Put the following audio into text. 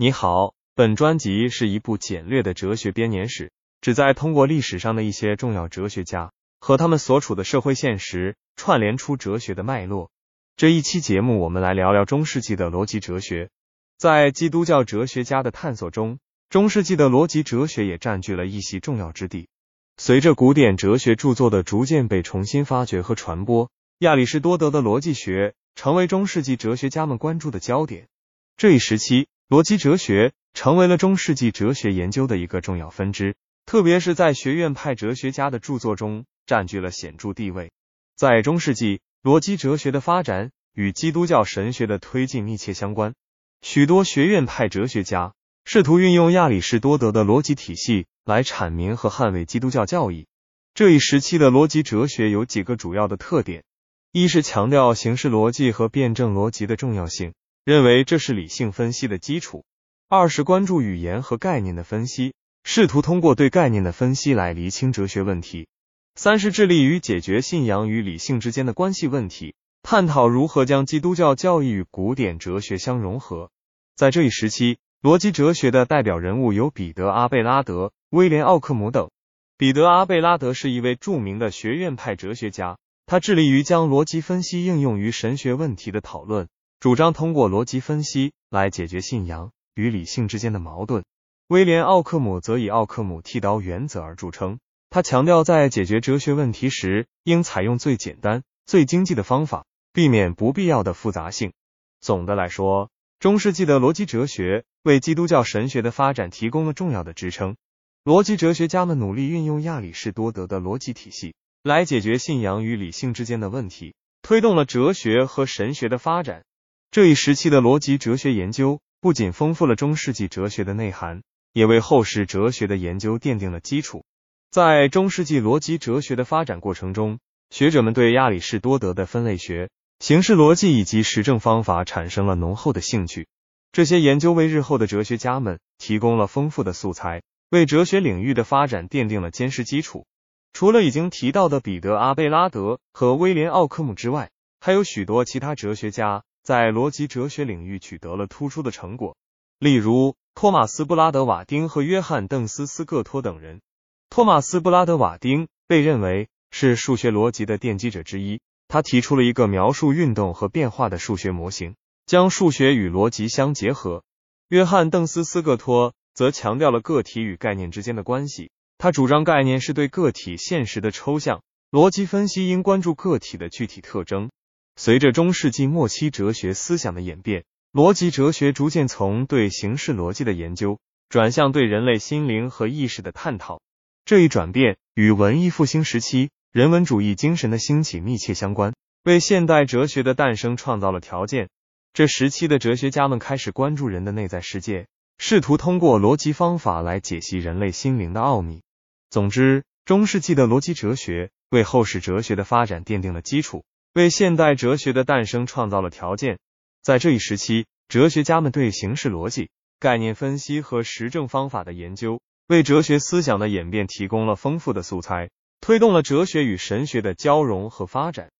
你好，本专辑是一部简略的哲学编年史，旨在通过历史上的一些重要哲学家和他们所处的社会现实，串联出哲学的脉络。这一期节目，我们来聊聊中世纪的逻辑哲学。在基督教哲学家的探索中，中世纪的逻辑哲学也占据了一席重要之地。随着古典哲学著作的逐渐被重新发掘和传播，亚里士多德的逻辑学成为中世纪哲学家们关注的焦点。这一时期。逻辑哲学成为了中世纪哲学研究的一个重要分支，特别是在学院派哲学家的著作中占据了显著地位。在中世纪，逻辑哲学的发展与基督教神学的推进密切相关。许多学院派哲学家试图运用亚里士多德的逻辑体系来阐明和捍卫基督教教义。这一时期的逻辑哲学有几个主要的特点：一是强调形式逻辑和辩证逻辑的重要性。认为这是理性分析的基础。二是关注语言和概念的分析，试图通过对概念的分析来厘清哲学问题。三是致力于解决信仰与理性之间的关系问题，探讨如何将基督教教义与古典哲学相融合。在这一时期，逻辑哲学的代表人物有彼得·阿贝拉德、威廉·奥克姆等。彼得·阿贝拉德是一位著名的学院派哲学家，他致力于将逻辑分析应用于神学问题的讨论。主张通过逻辑分析来解决信仰与理性之间的矛盾。威廉·奥克姆则以奥克姆剃刀原则而著称。他强调，在解决哲学问题时，应采用最简单、最经济的方法，避免不必要的复杂性。总的来说，中世纪的逻辑哲学为基督教神学的发展提供了重要的支撑。逻辑哲学家们努力运用亚里士多德的逻辑体系来解决信仰与理性之间的问题，推动了哲学和神学的发展。这一时期的逻辑哲学研究不仅丰富了中世纪哲学的内涵，也为后世哲学的研究奠定了基础。在中世纪逻辑哲学的发展过程中，学者们对亚里士多德的分类学、形式逻辑以及实证方法产生了浓厚的兴趣。这些研究为日后的哲学家们提供了丰富的素材，为哲学领域的发展奠定了坚实基础。除了已经提到的彼得·阿贝拉德和威廉·奥克姆之外，还有许多其他哲学家。在逻辑哲学领域取得了突出的成果，例如托马斯·布拉德瓦丁和约翰·邓斯·斯各托等人。托马斯·布拉德瓦丁被认为是数学逻辑的奠基者之一，他提出了一个描述运动和变化的数学模型，将数学与逻辑相结合。约翰·邓斯·斯各托则强调了个体与概念之间的关系，他主张概念是对个体现实的抽象，逻辑分析应关注个体的具体特征。随着中世纪末期哲学思想的演变，逻辑哲学逐渐从对形式逻辑的研究转向对人类心灵和意识的探讨。这一转变与文艺复兴时期人文主义精神的兴起密切相关，为现代哲学的诞生创造了条件。这时期的哲学家们开始关注人的内在世界，试图通过逻辑方法来解析人类心灵的奥秘。总之，中世纪的逻辑哲学为后世哲学的发展奠定了基础。为现代哲学的诞生创造了条件。在这一时期，哲学家们对形式逻辑、概念分析和实证方法的研究，为哲学思想的演变提供了丰富的素材，推动了哲学与神学的交融和发展。